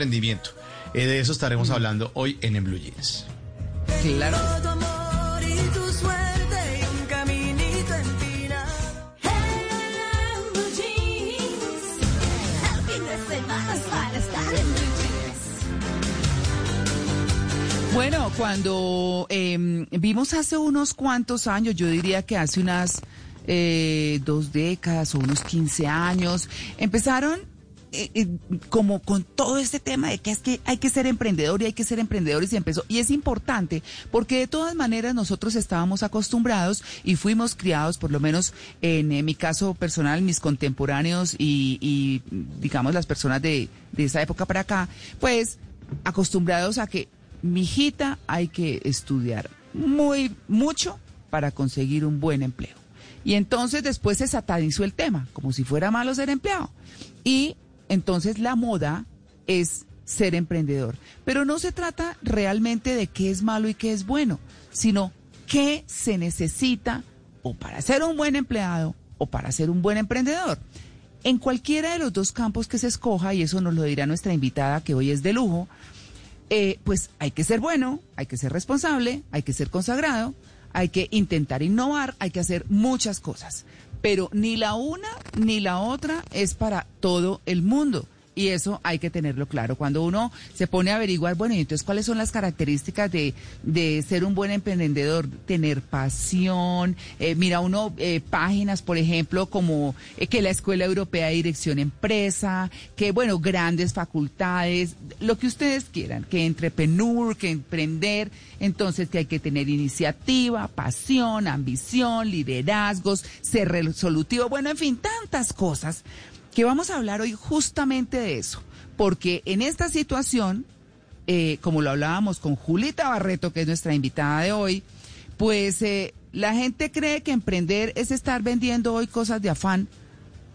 Emprendimiento. Eh, de eso estaremos hablando hoy en, en Blue Jeans. Claro. Bueno, cuando eh, vimos hace unos cuantos años, yo diría que hace unas eh, dos décadas o unos 15 años, empezaron eh, eh, como con todo este tema de que es que hay que ser emprendedor y hay que ser emprendedores y empezó. Y es importante porque de todas maneras nosotros estábamos acostumbrados y fuimos criados, por lo menos en, mi caso personal, mis contemporáneos y, y digamos las personas de, de esa época para acá, pues acostumbrados a que mi hijita hay que estudiar muy mucho para conseguir un buen empleo. Y entonces después se satanizó el tema, como si fuera malo ser empleado. Y entonces la moda es ser emprendedor. Pero no se trata realmente de qué es malo y qué es bueno, sino qué se necesita o para ser un buen empleado o para ser un buen emprendedor. En cualquiera de los dos campos que se escoja, y eso nos lo dirá nuestra invitada que hoy es de lujo, eh, pues hay que ser bueno, hay que ser responsable, hay que ser consagrado, hay que intentar innovar, hay que hacer muchas cosas. Pero ni la una ni la otra es para todo el mundo. Y eso hay que tenerlo claro. Cuando uno se pone a averiguar, bueno, y entonces, ¿cuáles son las características de, de ser un buen emprendedor? Tener pasión. Eh, mira uno eh, páginas, por ejemplo, como eh, que la Escuela Europea de Dirección Empresa, que, bueno, grandes facultades, lo que ustedes quieran, que entrepreneur, que emprender. Entonces, que hay que tener iniciativa, pasión, ambición, liderazgos, ser resolutivo. Bueno, en fin, tantas cosas que vamos a hablar hoy justamente de eso, porque en esta situación, eh, como lo hablábamos con Julita Barreto, que es nuestra invitada de hoy, pues eh, la gente cree que emprender es estar vendiendo hoy cosas de afán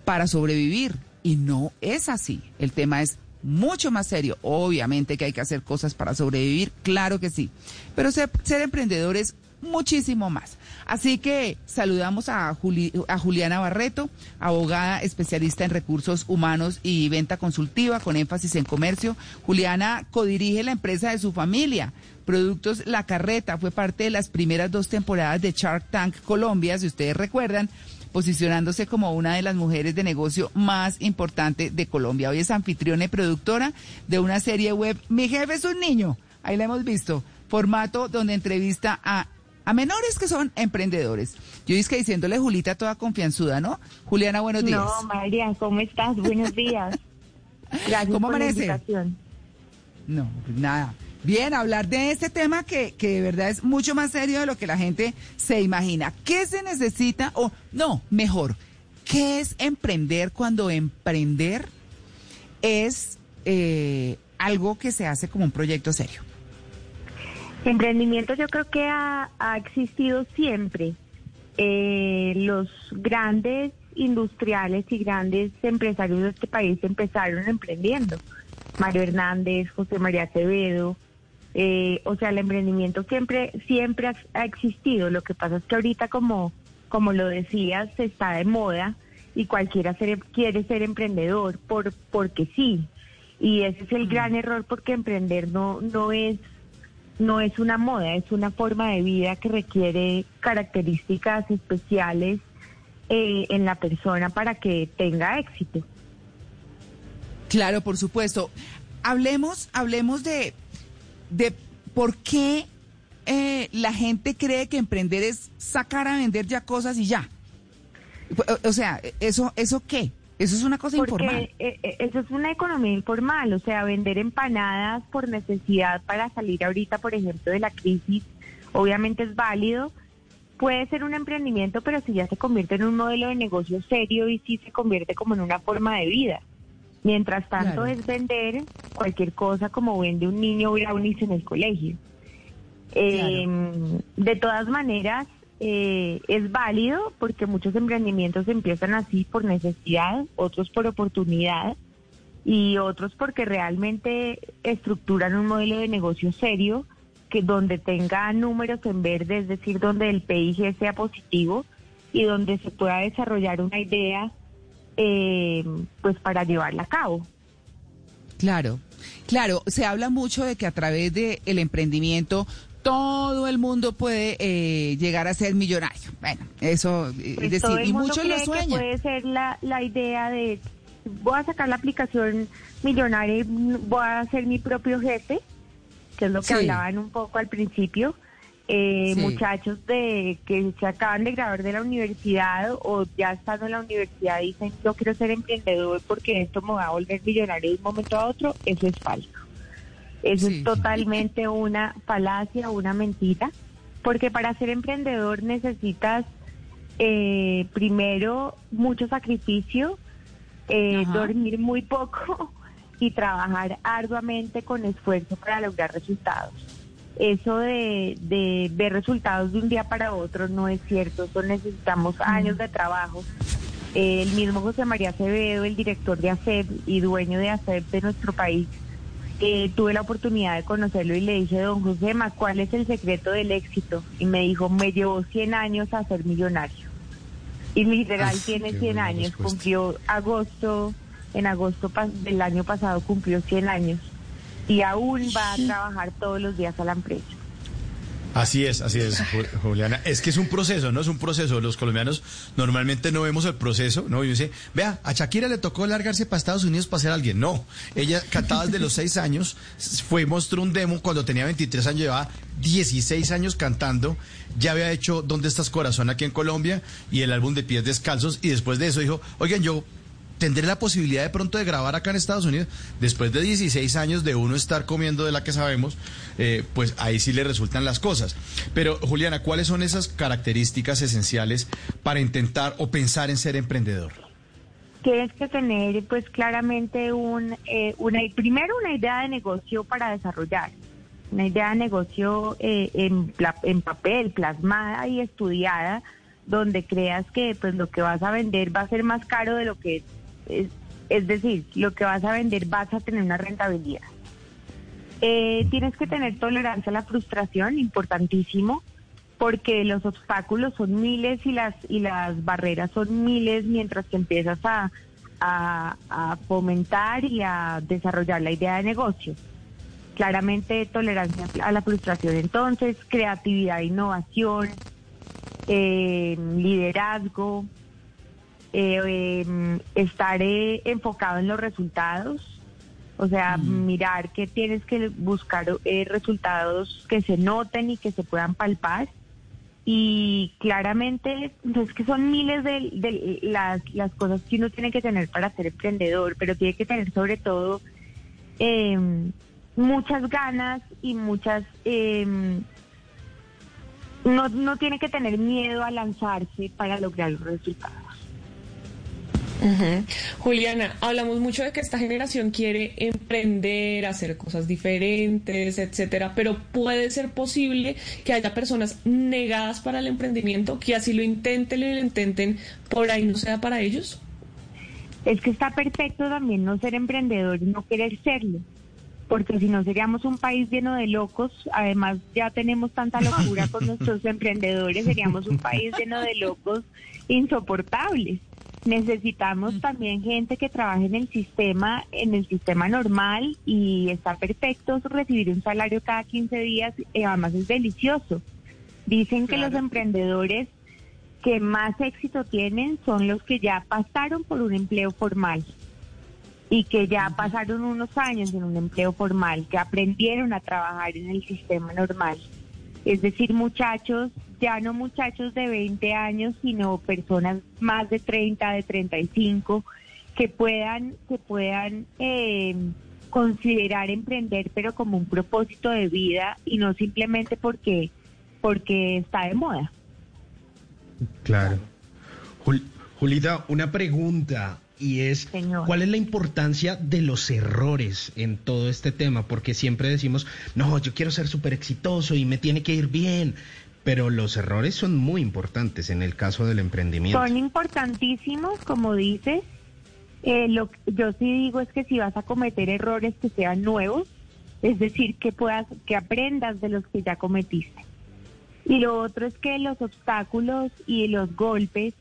para sobrevivir y no es así. El tema es mucho más serio. Obviamente que hay que hacer cosas para sobrevivir, claro que sí, pero ser, ser emprendedor es muchísimo más. Así que saludamos a, a Juliana Barreto, abogada especialista en recursos humanos y venta consultiva con énfasis en comercio. Juliana codirige la empresa de su familia. Productos La Carreta fue parte de las primeras dos temporadas de Shark Tank Colombia, si ustedes recuerdan posicionándose como una de las mujeres de negocio más importantes de Colombia. Hoy es anfitriona y productora de una serie web Mi jefe es un niño, ahí la hemos visto, formato donde entrevista a a menores que son emprendedores. Yo es que diciéndole Julita toda confianzuda, ¿no? Juliana, buenos días. No, María, ¿cómo estás? Buenos días. Gracias ¿Cómo por amanece? la invitación. No, pues nada. Bien, hablar de este tema que, que de verdad es mucho más serio de lo que la gente se imagina. ¿Qué se necesita? O, no, mejor, ¿qué es emprender cuando emprender es eh, algo que se hace como un proyecto serio? Emprendimiento yo creo que ha, ha existido siempre. Eh, los grandes industriales y grandes empresarios de este país empezaron emprendiendo. Mario Hernández, José María Acevedo, eh, o sea, el emprendimiento siempre siempre ha, ha existido. Lo que pasa es que ahorita, como como lo decías, está de moda y cualquiera ser- quiere ser emprendedor por porque sí. Y ese es el gran error porque emprender no no es no es una moda, es una forma de vida que requiere características especiales eh, en la persona para que tenga éxito. Claro, por supuesto. Hablemos, hablemos de, de por qué eh, la gente cree que emprender es sacar a vender ya cosas y ya. O, o sea, ¿eso, ¿eso qué? Eso es una cosa informal. Porque eh, eh, eso es una economía informal, o sea, vender empanadas por necesidad para salir ahorita, por ejemplo, de la crisis, obviamente es válido. Puede ser un emprendimiento, pero si ya se convierte en un modelo de negocio serio y si se convierte como en una forma de vida. Mientras tanto Claro. es vender cualquier cosa como vende un niño brownies en el colegio. Eh, de todas maneras, eh, es válido porque muchos emprendimientos empiezan así por necesidad, otros por oportunidad y otros porque realmente estructuran un modelo de negocio serio que donde tenga números en verde, es decir, donde el PIG sea positivo y donde se pueda desarrollar una idea eh, pues para llevarla a cabo. Claro, claro, se habla mucho de que a través del el emprendimiento todo el mundo puede eh, llegar a ser millonario. Bueno, eso, eh, Pues es todo decir, y muchos lo sueñan. puede ser la, la idea de voy a sacar la aplicación millonaria y voy a ser mi propio jefe, que es lo que Sí. hablaban un poco al principio. Eh, Sí. Muchachos de que se acaban de graduar de la universidad o ya estando en la universidad dicen yo quiero ser emprendedor porque esto me va a volver millonario de un momento a otro, eso es falso. Eso Sí. es totalmente una falacia, una mentira, porque para ser emprendedor necesitas eh, primero mucho sacrificio, eh, dormir muy poco y trabajar arduamente con esfuerzo para lograr resultados. Eso de, de ver resultados de un día para otro no es cierto, eso necesitamos años de trabajo. Eh, el mismo José María Acevedo, el director de ACEP y dueño de ACEP de nuestro país, eh, tuve la oportunidad de conocerlo y le dije, don José, ¿cuál es el secreto del éxito? Y me dijo, me llevó 100 años a ser millonario. Y literal tiene qué 100 buena años, respuesta. cumplió agosto, en agosto del año pasado cumplió 100 años y aún va a trabajar todos los días a la empresa. Así es, así es, Ju- Juliana. Es que es un proceso, ¿no? Es un proceso. Los colombianos normalmente no vemos el proceso, ¿no? Y dice, vea, a Shakira le tocó largarse para Estados Unidos para ser alguien. No, ella cantaba desde los seis años, fue mostró un demo cuando tenía 23 años, llevaba 16 años cantando, ya había hecho ¿Dónde estás corazón? aquí en Colombia y el álbum de Pies Descalzos y después de eso dijo, oigan, yo tendré la posibilidad de pronto de grabar acá en Estados Unidos, después de 16 años de uno estar comiendo de la que sabemos, eh, pues ahí sí le resultan las cosas. Pero Juliana, ¿cuáles son esas características esenciales para intentar o pensar en ser emprendedor? Tienes que tener pues claramente un, eh, una, primero una idea de negocio para desarrollar, una idea de negocio eh, en, en papel, plasmada y estudiada, donde creas que pues lo que vas a vender va a ser más caro de lo que es, es decir, lo que vas a vender vas a tener una rentabilidad. Eh, tienes que tener tolerancia a la frustración, importantísimo, porque los obstáculos son miles y las y las barreras son miles mientras que empiezas a, a, fomentar y a desarrollar la idea de negocio. Claramente tolerancia a la frustración, entonces creatividad, innovación, eh, liderazgo, eh, eh, estar eh, enfocado en los resultados, o sea, mirar que tienes que buscar eh, resultados que se noten y que se puedan palpar. Y claramente, pues que son miles de, de las, las cosas que uno tiene que tener para ser emprendedor, pero tiene que tener sobre todo eh, muchas ganas y muchas... eh, no, no tiene que tener miedo a lanzarse para lograr los resultados. Juliana, hablamos mucho de que esta generación quiere emprender, hacer cosas diferentes, etcétera, pero puede ser posible que haya personas negadas para el emprendimiento, que así lo intenten y lo intenten, por ahí no sea para ellos. Es que está perfecto también no ser emprendedor y no querer serlo, porque si no seríamos un país lleno de locos, además ya tenemos tanta locura con nuestros emprendedores, seríamos un país lleno de locos insoportables. Necesitamos también gente que trabaje en el sistema, en el sistema normal y está perfecto recibir un salario cada 15 días, y además es delicioso. Dicen que los emprendedores que más éxito tienen son los que ya pasaron por un empleo formal y que ya pasaron unos años en un empleo formal, que aprendieron a trabajar en el sistema normal. Es decir, muchachos, ya no muchachos de 20 años, sino personas más de 30, de 35, que puedan, que puedan eh, considerar emprender, pero como un propósito de vida y no simplemente porque, porque está de moda. Claro. Jul- Julita, una pregunta. Y es cuál es la importancia de los errores en todo este tema, porque siempre decimos, no, yo quiero ser súper exitoso y me tiene que ir bien, pero los errores son muy importantes en el caso del emprendimiento. Son importantísimos, como dices. Eh, lo yo sí digo es que si vas a cometer errores que sean nuevos, es decir, que puedas, que aprendas de los que ya cometiste. Y lo otro es que los obstáculos y los golpes,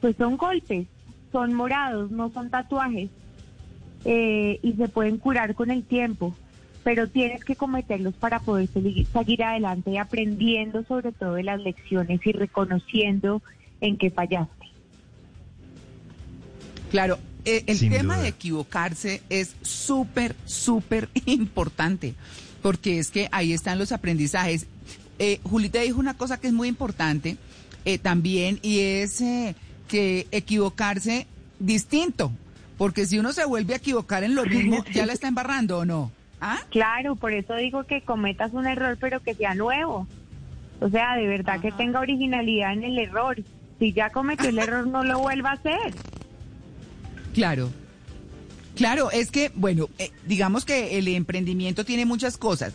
pues son golpes, son morados, no son tatuajes, eh, y se pueden curar con el tiempo, pero tienes que cometerlos para poder seguir, seguir adelante y aprendiendo sobre todo de las lecciones y reconociendo en qué fallaste. Claro, eh, el tema de equivocarse es súper, súper importante, porque es que ahí están los aprendizajes. Eh, Julita dijo una cosa que es muy importante eh, también y es eh, que equivocarse distinto, porque si uno se vuelve a equivocar en lo mismo, ya la está embarrando o no. ¿Ah? Claro, por eso digo que cometas un error, pero que sea nuevo. O sea, de verdad que tenga originalidad en el error. Si ya cometió el error, no lo vuelva a hacer. Claro. Claro, es que, bueno, eh, digamos que el emprendimiento tiene muchas cosas.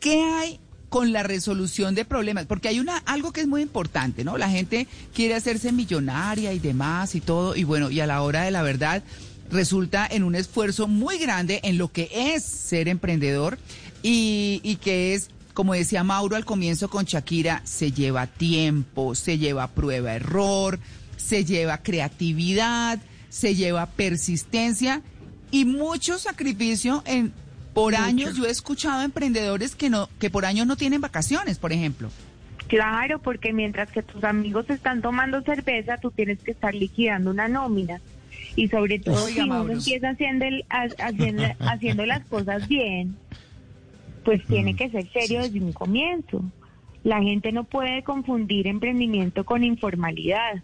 ¿Qué hay con la resolución de problemas? Porque hay una algo que es muy importante, ¿no? La gente quiere hacerse millonaria y demás y todo, y bueno, y a la hora de la verdad resulta en un esfuerzo muy grande en lo que es ser emprendedor y, y que es como decía Mauro al comienzo con Shakira, se lleva tiempo, se lleva prueba error, se lleva creatividad, se lleva persistencia y mucho sacrificio en por años yo he escuchado emprendedores que no que por años no tienen vacaciones, por ejemplo. Claro, porque mientras que tus amigos están tomando cerveza, tú tienes que estar liquidando una nómina. Y sobre todo si uno empieza haciendo, haciendo, haciendo las cosas bien, pues tiene que ser serio desde un comienzo. La gente no puede confundir emprendimiento con informalidad.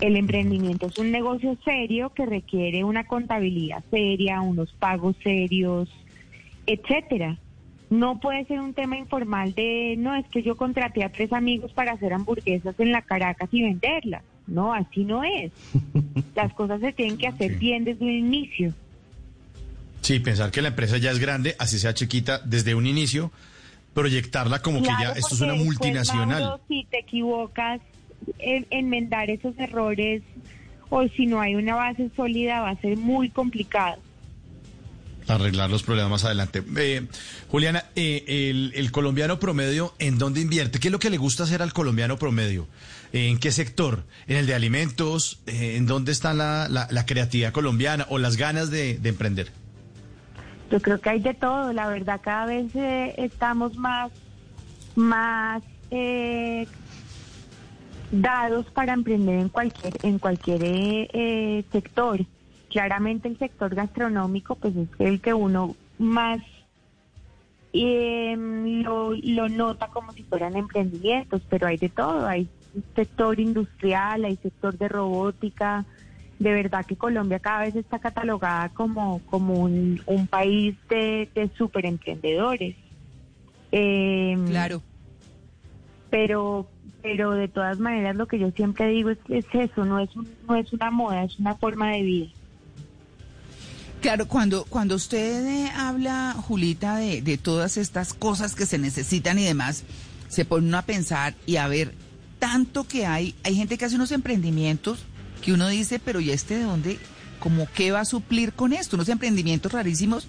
El emprendimiento es un negocio serio que requiere una contabilidad seria, unos pagos serios, etcétera. No puede ser un tema informal de, no, es que yo contraté a tres amigos para hacer hamburguesas en la Caracas y venderlas. No, así no es. Las cosas se tienen que hacer bien desde un inicio. Sí, pensar que la empresa ya es grande, así sea chiquita, desde un inicio, proyectarla como que ya esto es una multinacional. si te equivocas, enmendar esos errores o si no hay una base sólida va a ser muy complicado. Arreglar los problemas más adelante. Eh, Juliana, eh, el, colombiano promedio, ¿en dónde invierte? ¿Qué es lo que le gusta hacer al colombiano promedio? ¿En qué sector? ¿En el de alimentos? Eh, ¿En dónde está la, la, creatividad colombiana o las ganas de, de, emprender? Yo creo que hay de todo, la verdad, cada vez estamos más, más dados para emprender en cualquier en cualquier eh, eh, sector. Claramente el sector gastronómico pues es el que uno más em, lo, lo nota como si fueran emprendimientos, pero hay de todo, hay sector industrial, hay sector de robótica. De verdad que Colombia cada vez está catalogada como, como un, un país de, de super emprendedores. Em, claro. Pero pero de todas maneras lo que yo siempre digo es, es eso, no es, no es una moda, es una forma de vida. Claro, cuando, cuando usted habla, Julita, de, de todas estas cosas que se necesitan y demás, se pone uno a pensar y a ver tanto que hay. Hay gente que hace unos emprendimientos que uno dice, pero ¿y este de dónde? ¿Cómo qué va a suplir con esto? Unos emprendimientos rarísimos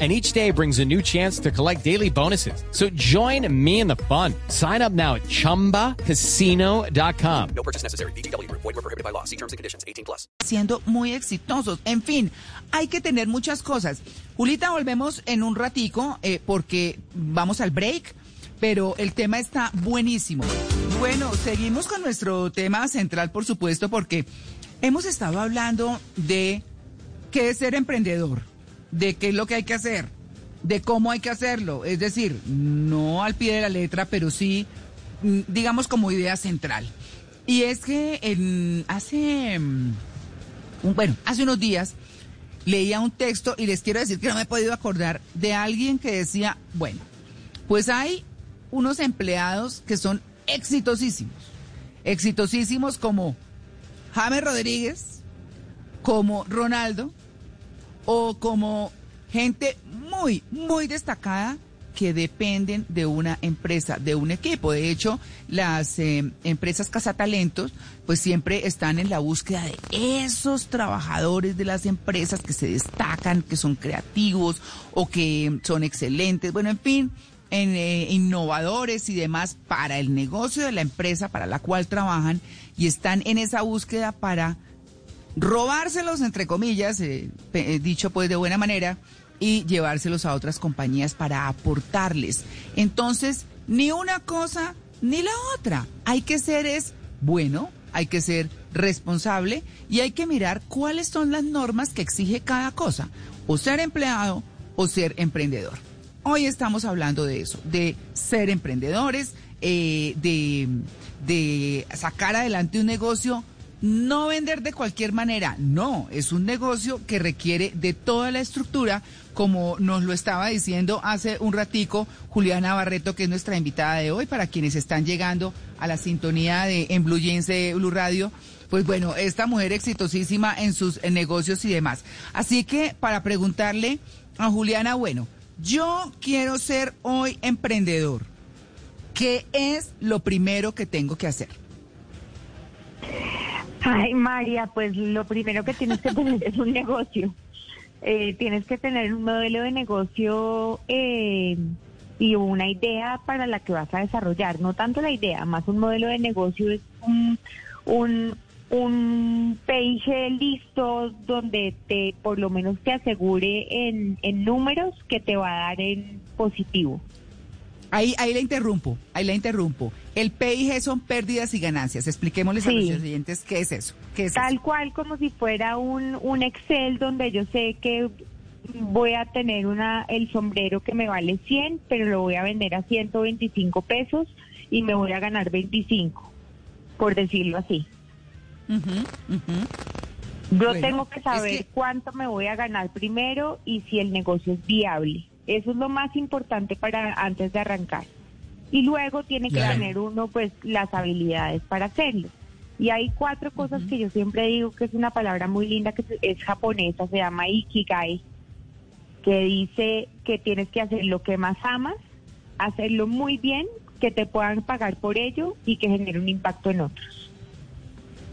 and each day brings a new chance to collect daily bonuses. So join me in the fun. Sign up now at ChumbaCasino.com. No purchase necessary. BGW. Void were prohibited by law. See terms and conditions. 18 plus. Siendo muy exitosos. En fin, hay que tener muchas cosas. Julita, volvemos en un ratico eh, porque vamos al break, pero el tema está buenísimo. Bueno, seguimos con nuestro tema central, por supuesto, porque hemos estado hablando de qué es ser emprendedor de qué es lo que hay que hacer, de cómo hay que hacerlo. Es decir, no al pie de la letra, pero sí mm, digamos, como idea central. Y es que en, hace, mm, bueno, hace unos días leía un texto y les quiero decir que no me he podido acordar de alguien que decía, bueno, pues hay unos empleados que son exitosísimos, exitosísimos como James Rodríguez, como Ronaldo o como gente muy, muy destacada que dependen de una empresa, de un equipo. De hecho, las eh, empresas cazatalentos pues siempre están en la búsqueda de esos trabajadores de las empresas que se destacan, que son creativos o que son excelentes. Bueno, en fin, en, eh, innovadores y demás para el negocio de la empresa para la cual trabajan y están en esa búsqueda para robárselos, entre comillas, eh, eh, dicho pues de buena manera, y llevárselos a otras compañías para aportarles. Entonces, ni una cosa ni la otra. Hay que ser es bueno, hay que ser responsable y hay que mirar cuáles son las normas que exige cada cosa, o ser empleado o ser emprendedor. Hoy estamos hablando de eso, de ser emprendedores, eh, de, de sacar adelante un negocio no vender de cualquier manera, no, es un negocio que requiere de toda la estructura, como nos lo estaba diciendo hace un ratico Juliana Barreto, que es nuestra invitada de hoy, para quienes están llegando a la sintonía de en Blue Jeans de Blue Radio. Pues bueno, esta mujer exitosísima en sus negocios y demás. Así que para preguntarle a Juliana, bueno, yo quiero ser hoy emprendedor. ¿Qué es lo primero que tengo que hacer? Ay, María, pues lo primero que tienes que tener es un negocio. Eh, tienes que tener un modelo de negocio eh, y una idea para la que vas a desarrollar. No tanto la idea, más un modelo de negocio es un, un, un page listo donde te por lo menos te asegure en, en números que te va a dar en positivo. Ahí, ahí la interrumpo, ahí la interrumpo. El PIG son pérdidas y ganancias. Expliquémosles a los oyentes qué es eso. ¿Qué es Tal eso? cual como si fuera un, un Excel donde yo sé que voy a tener una el sombrero que me vale 100, pero lo voy a vender a 125 pesos y me voy a ganar 25, por decirlo así. Yo Bueno, tengo que es saber que- cuánto me voy a ganar primero y si el negocio es viable. Eso es lo más importante para antes de arrancar. Y luego tiene que Claro. tener uno pues las habilidades para hacerlo. Y hay cuatro cosas que yo siempre digo que es una palabra muy linda que es japonesa, se llama ikigai, que dice que tienes que hacer lo que más amas, hacerlo muy bien, que te puedan pagar por ello y que genere un impacto en otros.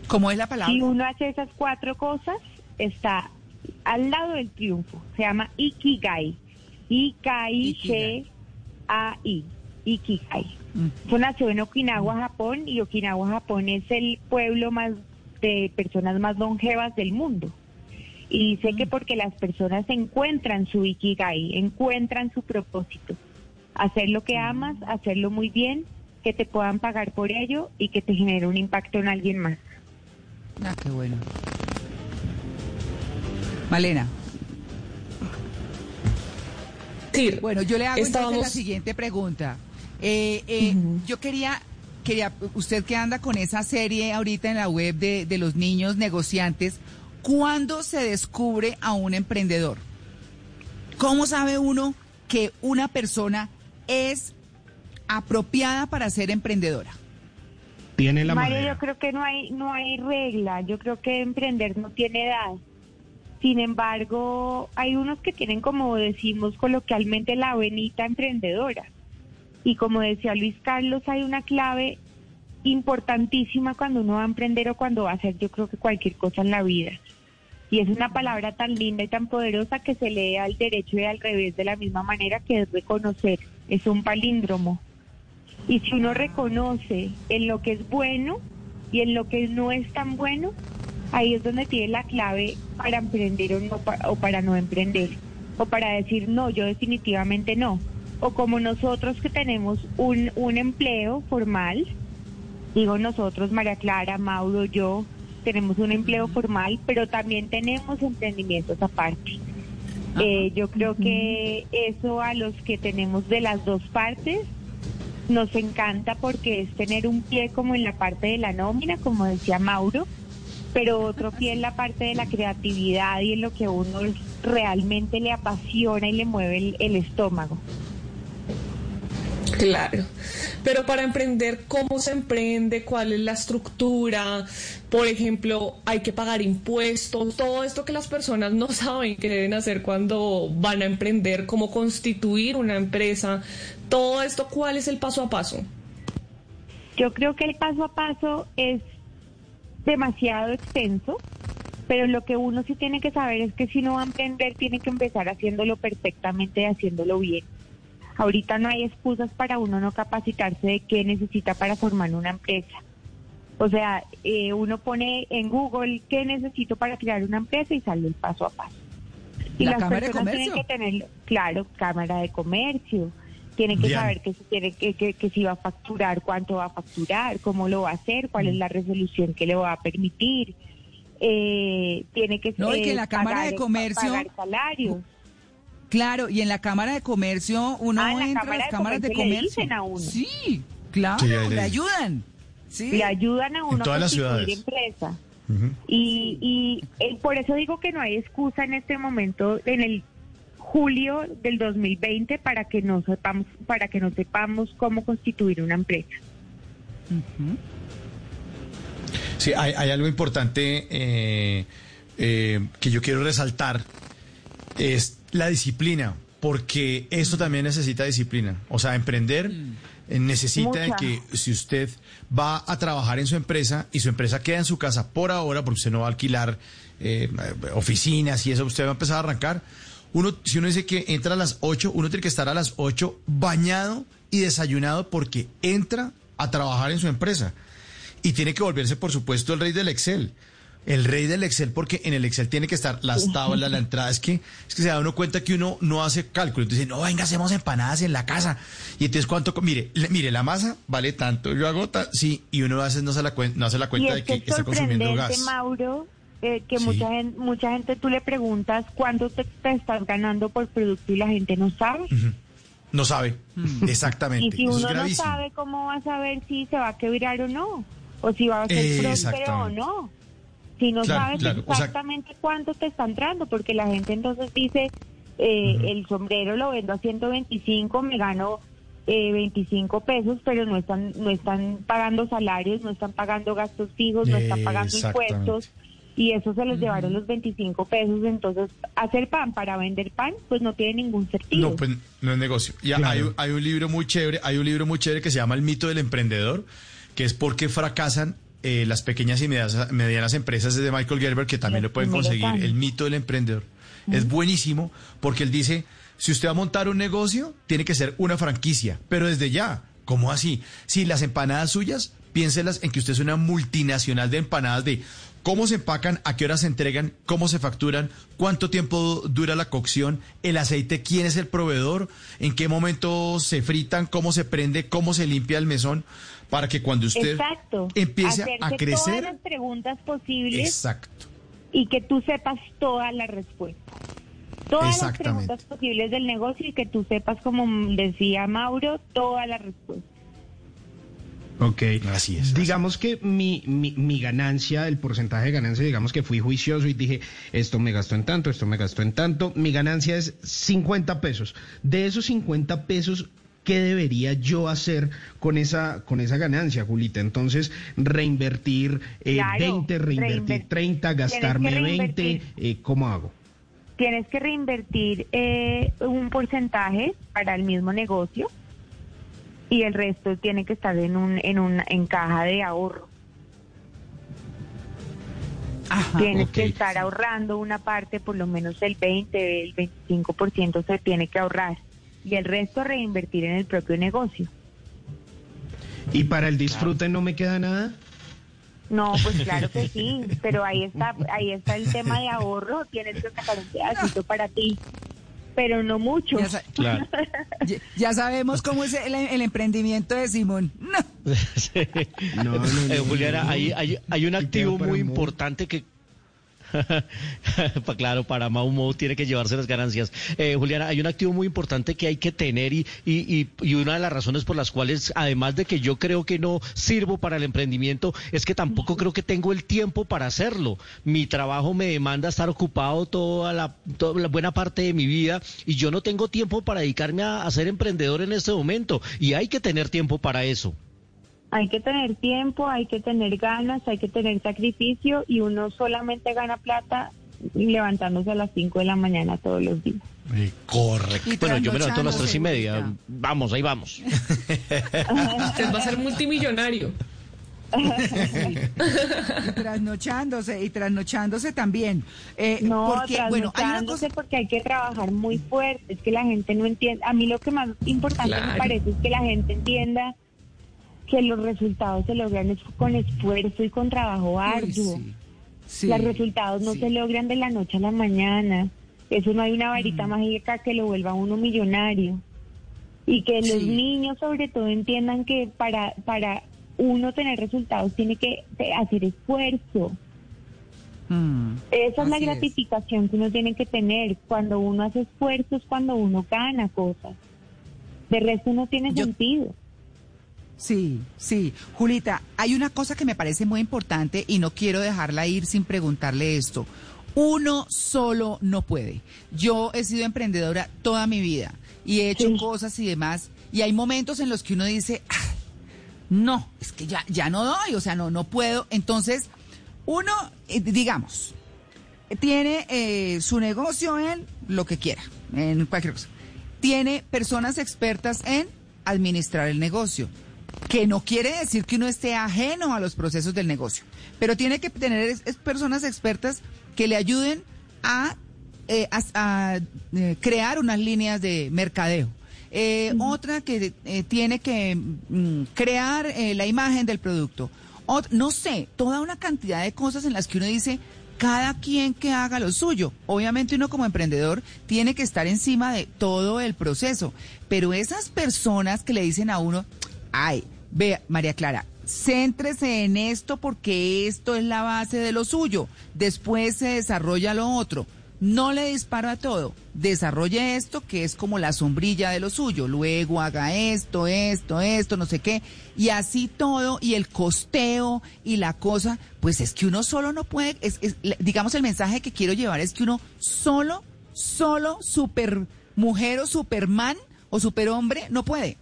¿Cómo es la palabra? Si uno hace esas cuatro cosas, está al lado del triunfo. Se llama Ikigai. I-K-I-G-A-I. Ikigai. Mm. Eso nació en Okinawa, Japón, y Okinawa, Japón es el pueblo más de personas más longevas del mundo. Y dice que porque las personas encuentran su Ikigai, encuentran su propósito. Hacer lo que amas, hacerlo muy bien, que te puedan pagar por ello y que te genere un impacto en alguien más. Ah, qué bueno. Malena. Sí, Bueno, yo le hago entonces la siguiente pregunta. Eh, eh, Yo quería, quería, usted que anda con esa serie ahorita en la web de, de los niños negociantes, ¿cuándo se descubre a un emprendedor? ¿Cómo sabe uno que una persona es apropiada para ser emprendedora? Tiene la María, manera. yo creo que no hay, no hay regla. Yo creo que emprender no tiene edad. Sin embargo, hay unos que tienen, como decimos coloquialmente, la venita emprendedora. Y como decía Luis Carlos, hay una clave importantísima cuando uno va a emprender o cuando va a hacer, yo creo que cualquier cosa en la vida. Y es una palabra tan linda y tan poderosa que se lee al derecho y al revés de la misma manera que es reconocer. Es un palíndromo. Y si uno reconoce en lo que es bueno y en lo que no es tan bueno, ahí es donde tiene la clave para emprender o, no, o para no emprender. O para decir, no, yo definitivamente no. O como nosotros que tenemos un, un empleo formal, digo nosotros, María Clara, Mauro, yo, tenemos un empleo formal, pero también tenemos emprendimientos aparte. Eh, yo creo que eso a los que tenemos de las dos partes nos encanta porque es tener un pie como en la parte de la nómina, como decía Mauro, pero otro pie en la parte de la creatividad y en lo que a uno realmente le apasiona y le mueve el, el estómago. Claro. Pero para emprender, ¿cómo se emprende? ¿Cuál es la estructura? Por ejemplo, hay que pagar impuestos, todo esto que las personas no saben que deben hacer cuando van a emprender, cómo constituir una empresa, todo esto, ¿cuál es el paso a paso? Yo creo que el paso a paso es demasiado extenso, pero lo que uno sí tiene que saber es que si uno va a emprender, tiene que empezar haciéndolo perfectamente y haciéndolo bien. Ahorita no hay excusas para uno no capacitarse de qué necesita para formar una empresa. O sea, eh, uno pone en Google qué necesito para crear una empresa y sale el paso a paso. Y ¿La las de personas tienen que tener, claro, cámara de comercio. Tienen que Bien. saber que, se tiene, que, que, que si va a facturar, cuánto va a facturar, cómo lo va a hacer, cuál es Mm. la resolución que le va a permitir. Eh, tiene que No, y que eh, en la Cámara de pagar- Comercio- pagar salarios. Claro, y en la Cámara de Comercio uno Ah, en la entra a las de cámaras de Comercio le dicen a uno. Sí, claro, Sí, le ayudan. Sí. le ayudan a uno todas a las constituir ciudades. empresa. Y, y eh, por eso digo que no hay excusa en este momento, en el julio del 2020, para que no sepamos, para que no sepamos cómo constituir una empresa. Sí, hay, hay algo importante eh, eh, que yo quiero resaltar, es la disciplina, porque esto también necesita disciplina. O sea, emprender eh, necesita de que si usted va a trabajar en su empresa y su empresa queda en su casa por ahora, porque usted no va a alquilar eh, oficinas y eso, usted va a empezar a arrancar. Uno, si uno dice que entra a las 8, uno tiene que estar a las 8 bañado y desayunado porque entra a trabajar en su empresa. Y tiene que volverse, por supuesto, el rey del Excel. El rey del Excel, porque en el Excel tiene que estar las tablas, la entrada. Es que, es que se da uno cuenta que uno no hace cálculo. Entonces, no, venga, hacemos empanadas en la casa. Y entonces, ¿cuánto? Mire, le- mire, la masa vale tanto. Yo hago, sí, y uno a veces no se, la cuen- no hace la cuenta de que que es está consumiendo gas. Mauro, eh, que Sí. mucha, gente, mucha gente tú le preguntas cuánto te, te estás ganando por producto y la gente no sabe. No sabe. Exactamente. Y si Eso uno no sabe, ¿cómo va a saber si se va a quebrar o no? O si va a ser próspero o no. Si no Claro, sabes claro, o sea- exactamente cuánto te está entrando, porque la gente entonces dice, eh, el sombrero lo vendo a 125, me gano eh, 25 pesos, pero no están, no están pagando salarios, no están pagando gastos fijos, no están pagando impuestos. Y eso se les llevaron los 25 pesos. Entonces, hacer pan para vender pan, pues no tiene ningún sentido. No, pues no es negocio. Y Claro. hay, un- hay un libro muy chévere, hay un libro muy chévere que se llama El mito del emprendedor, que es por qué fracasan eh, las pequeñas y medianas, medianas empresas es de Michael Gerber, que también Los lo pueden conseguir. El mito del emprendedor. Es buenísimo porque él dice, si usted va a montar un negocio, tiene que ser una franquicia, pero desde ya. ¿Cómo así? Si las empanadas suyas, piénselas en que usted es una multinacional de empanadas de cómo se empacan, a qué horas se entregan, cómo se facturan, cuánto tiempo dura la cocción, el aceite, quién es el proveedor, en qué momento se fritan, cómo se prende, cómo se limpia el mesón, para que cuando usted Exacto. empiece Hacerse a todas crecer... las preguntas posibles Exacto. y que tú sepas todas las respuestas. Todas las preguntas posibles del negocio y que tú sepas, como decía Mauro, todas las respuestas. Ok. Así es. Digamos que mi, mi, mi ganancia, el porcentaje de ganancia, digamos que fui juicioso y dije, esto me gastó en tanto, esto me gastó en tanto. Mi ganancia es 50 pesos. De esos 50 pesos, ¿qué debería yo hacer con esa, con esa ganancia, Julita? Entonces, reinvertir eh, Claro, 20, reinvertir reinver- 30, tienes que gastarme 20, reinvertir. eh, ¿cómo hago? Tienes que reinvertir eh, un porcentaje para el mismo negocio y el resto tiene que estar en un en una en caja de ahorro. Ajá. Tienes que estar ahorrando una parte, por lo menos el 20, el 25% se tiene que ahorrar y el resto reinvertir en el propio negocio. ¿Y para el disfrute no me queda nada? No, pues claro que sí, pero ahí está, ahí está el tema de ahorro, tienes que sacar un pedacito para ti, pero no mucho. Ya, sa- Claro. ya- ya sabemos cómo es el, el emprendimiento de Simón. No. Sí. No, no, no, Eh, no, Juliana, no. hay, hay, hay un activo muy mu- importante que claro, para Maumo tiene que llevarse las ganancias. Eh, Juliana, hay un activo muy importante que hay que tener y, y, y, y una de las razones por las cuales, además de que yo creo que no sirvo para el emprendimiento, es que tampoco creo que tengo el tiempo para hacerlo. Mi trabajo me demanda estar ocupado toda la, toda la buena parte de mi vida y yo no tengo tiempo para dedicarme a, a ser emprendedor en este momento y hay que tener tiempo para eso. Hay que tener tiempo, hay que tener ganas, hay que tener sacrificio y uno solamente gana plata levantándose a las 5 de la mañana todos los días. correcto. Bueno, yo me levanto a las tres y media. Vamos, ahí vamos. Usted va a ser multimillonario. Y trasnochándose y trasnochándose también. Eh, No, porque, bueno, hay cosa. porque hay que trabajar muy fuerte. Es que la gente no entiende. A mí lo que más importante Claro. me parece es que la gente entienda que los resultados se logran es con esfuerzo y con trabajo Uy, arduo. sí, sí, los resultados no sí. se logran de la noche a la mañana. Eso no hay una varita Mm. mágica que lo vuelva a uno millonario. Y que los niños sobre todo entiendan que para, para uno tener resultados tiene que eh, hacer esfuerzo. Mm, Esa es la gratificación que uno tiene que tener. Cuando uno hace esfuerzos, cuando uno gana cosas. De resto no tiene Yo- sentido. Sí, sí. Julita, hay una cosa que me parece muy importante y no quiero dejarla ir sin preguntarle esto. Uno solo no puede. Yo he sido emprendedora toda mi vida y he hecho Sí. cosas y demás. Y hay momentos en los que uno dice, "Ah, no, es que ya, ya no doy, o sea, no, no puedo. Entonces, uno, eh, digamos, tiene eh, su negocio en lo que quiera, en cualquier cosa. Tiene personas expertas en administrar el negocio, que no quiere decir que uno esté ajeno a los procesos del negocio, pero tiene que tener es- es personas expertas que le ayuden a, eh, a- a, eh, crear unas líneas de mercadeo. Eh, Otra que tiene que mm, crear la imagen del producto. Ot- no sé, toda una cantidad de cosas en las que uno dice, cada quien que haga lo suyo. Obviamente uno como emprendedor tiene que estar encima de todo el proceso, pero esas personas que le dicen a uno, ay, vea, María Clara, céntrese en esto porque esto es la base de lo suyo, después se desarrolla lo otro. No le disparo a todo, desarrolle esto que es como la sombrilla de lo suyo, luego haga esto, esto, esto, no sé qué, y así todo, y el costeo y la cosa, pues es que uno solo no puede, es, es- digamos el mensaje que quiero llevar es que uno solo, solo, super mujer o superman o superhombre no puede.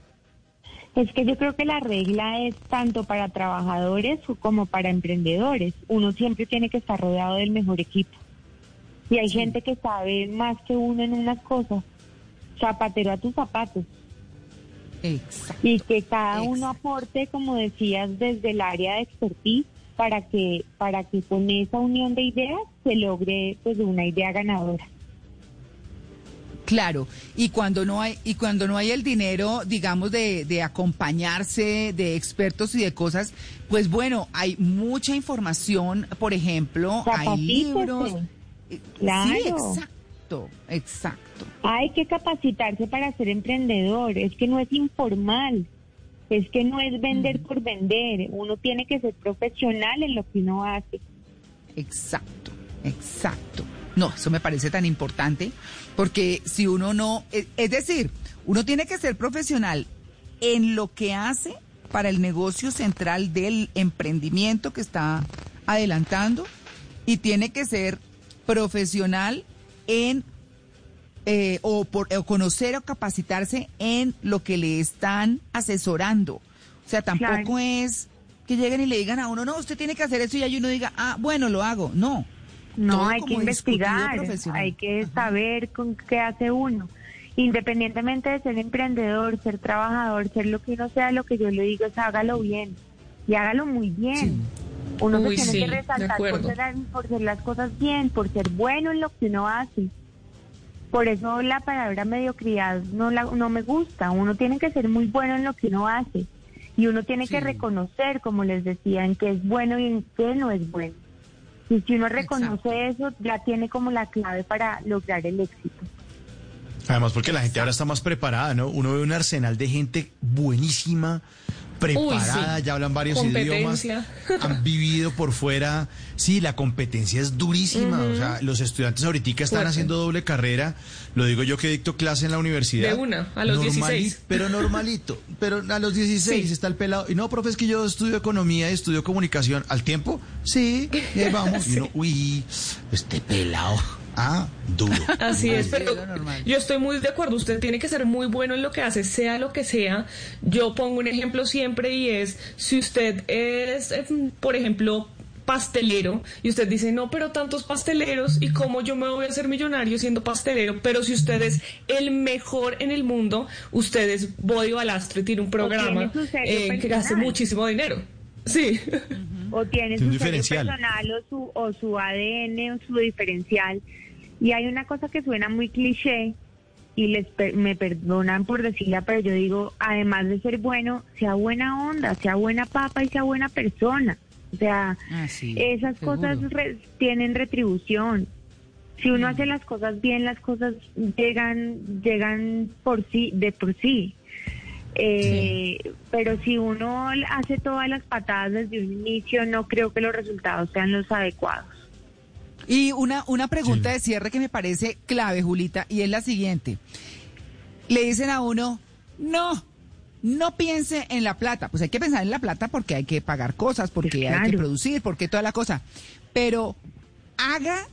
Es que yo creo que la regla es tanto para trabajadores como para emprendedores. Uno siempre tiene que estar rodeado del mejor equipo. Y hay gente que sabe más que uno en unas cosas. Zapatero a tus zapatos. Exacto. Y que cada uno aporte, como decías, desde el área de expertise para que, para que con esa unión de ideas se logre pues una idea ganadora. Claro, y cuando no hay y cuando no hay el dinero, digamos de, de acompañarse de expertos y de cosas, pues bueno, hay mucha información, por ejemplo, hay libros. Eh, Claro. Sí, exacto, exacto. Hay que capacitarse para ser emprendedor, es que no es informal, es que no es vender por vender, uno tiene que ser profesional en lo que uno hace. Exacto, exacto. No, eso me parece tan importante porque si uno no, es, es decir, uno tiene que ser profesional en lo que hace para el negocio central del emprendimiento que está adelantando y tiene que ser profesional en eh, o, por, o conocer o capacitarse en lo que le están asesorando. O sea, tampoco Claro. es que lleguen y le digan a uno, no, usted tiene que hacer eso y ahí uno diga, ah, bueno, lo hago. No. No, hay que investigar, hay que saber con qué hace uno. Independientemente de ser emprendedor, ser trabajador, ser lo que uno sea, lo que yo le digo es hágalo bien y hágalo muy bien. Uno Uy, se tiene sí, que resaltar por ser, por hacer las cosas bien, por ser bueno en lo que uno hace. Por eso la palabra mediocridad no, la, no me gusta. Uno tiene que ser muy bueno en lo que uno hace. Y uno tiene que reconocer, como les decía, en qué es bueno y en qué no es bueno. Y si uno reconoce eso, ya tiene como la clave para lograr el éxito. Además, porque la gente ahora está más preparada, ¿no? Uno ve un arsenal de gente buenísima, preparada, Uy, sí. ya hablan varios idiomas, han vivido por fuera. Sí, la competencia es durísima. O sea, los estudiantes ahorita están Fuerte. haciendo doble carrera. Lo digo yo que dicto clase en la universidad. De una, a los 16. Pero normalito. Pero a los 16 Sí. está el pelado. Y no, profe, es que yo estudio economía y estudio comunicación. ¿Al tiempo? Sí, y ahí vamos. Y uno, uy, este pelado. Ah, duro. Así es, pero yo estoy muy de acuerdo. Usted tiene que ser muy bueno en lo que hace, sea lo que sea. Yo pongo un ejemplo siempre y es, si usted es, eh, por ejemplo, pastelero y usted dice, no, pero tantos pasteleros y cómo yo me voy a hacer millonario siendo pastelero, pero si usted es el mejor en el mundo, usted es Body Balastro y tiene un programa eh, que hace muchísimo dinero. Sí. o tiene su diferencial. personal o su, o su ADN o su diferencial. Y hay una cosa que suena muy cliché y les per- me perdonan por decirla, pero yo digo, además de ser bueno, sea buena onda, sea buena papa y sea buena persona. O sea, Ah, sí, esas seguro. cosas re- tienen retribución. Si uno hace las cosas bien, las cosas llegan llegan por sí de por sí. Eh, Pero si uno hace todas las patadas desde un inicio, no creo que los resultados sean los adecuados. Y una, una pregunta de cierre que me parece clave, Julita, y es la siguiente. Le dicen a uno, no, no piense en la plata. Pues hay que pensar en la plata porque hay que pagar cosas, porque hay que producir, porque toda la cosa. Pero haga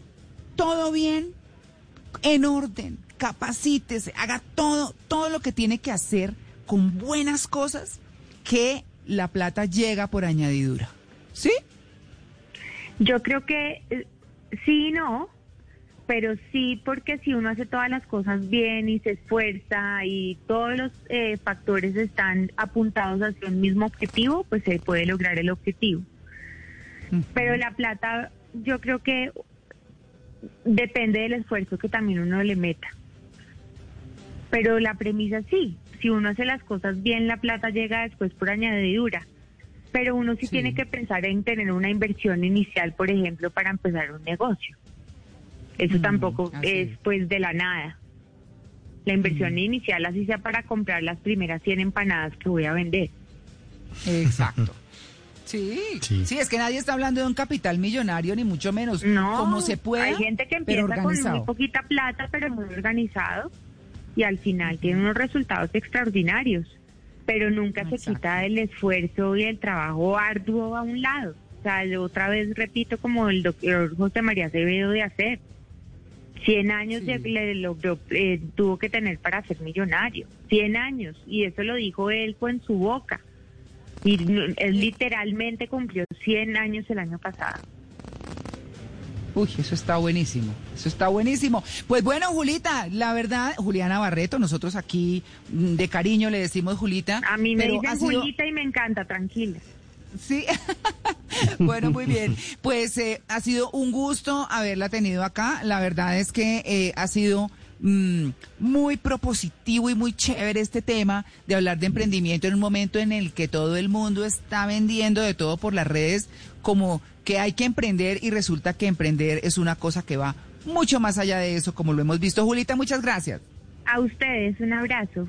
todo bien, en orden, capacítese, haga todo, todo lo que tiene que hacer con buenas cosas, que la plata llega por añadidura. ¿Sí? Yo creo que eh, sí y no, pero sí porque si uno hace todas las cosas bien y se esfuerza y todos los eh, factores están apuntados hacia un mismo objetivo, pues se puede lograr el objetivo. Pero la plata, yo creo que depende del esfuerzo que también uno le meta. Pero la premisa sí, si uno hace las cosas bien, la plata llega después por añadidura. Pero uno sí, Sí. tiene que pensar en tener una inversión inicial, por ejemplo, para empezar un negocio. Eso Mm, tampoco así es es. pues de la nada. La inversión Mm. inicial, así sea para comprar las primeras 100 empanadas que voy a vender. Exacto. Sí, Sí. sí, es que nadie está hablando de un capital millonario, ni mucho menos. No, como se puede. hay gente que empieza con muy poquita plata, pero muy organizado, y al final tiene unos resultados extraordinarios, pero nunca se quita el esfuerzo y el trabajo arduo a un lado. O sea, yo otra vez repito como el doctor José María Acevedo de hacer. 100 años Sí. le logró, eh, tuvo que tener para ser millonario. 100 años, y eso lo dijo él con su boca. Y él literalmente cumplió 100 años el año pasado. Uy, eso está buenísimo. Eso está buenísimo. Pues bueno, Julita, la verdad, Juliana Barreto, nosotros aquí mm, de cariño le decimos Julita. A mí me dicen sido- Julita y me encanta, tranquila. Sí. bueno, muy bien. Pues eh, ha sido un gusto haberla tenido acá. La verdad es que eh, ha sido mm, muy propositivo y muy chévere este tema de hablar de emprendimiento en un momento en el que todo el mundo está vendiendo de todo por las redes, como que hay que emprender y resulta que emprender es una cosa que va mucho más allá de eso, como lo hemos visto. Julita, muchas gracias. A ustedes, un abrazo.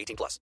18 plus.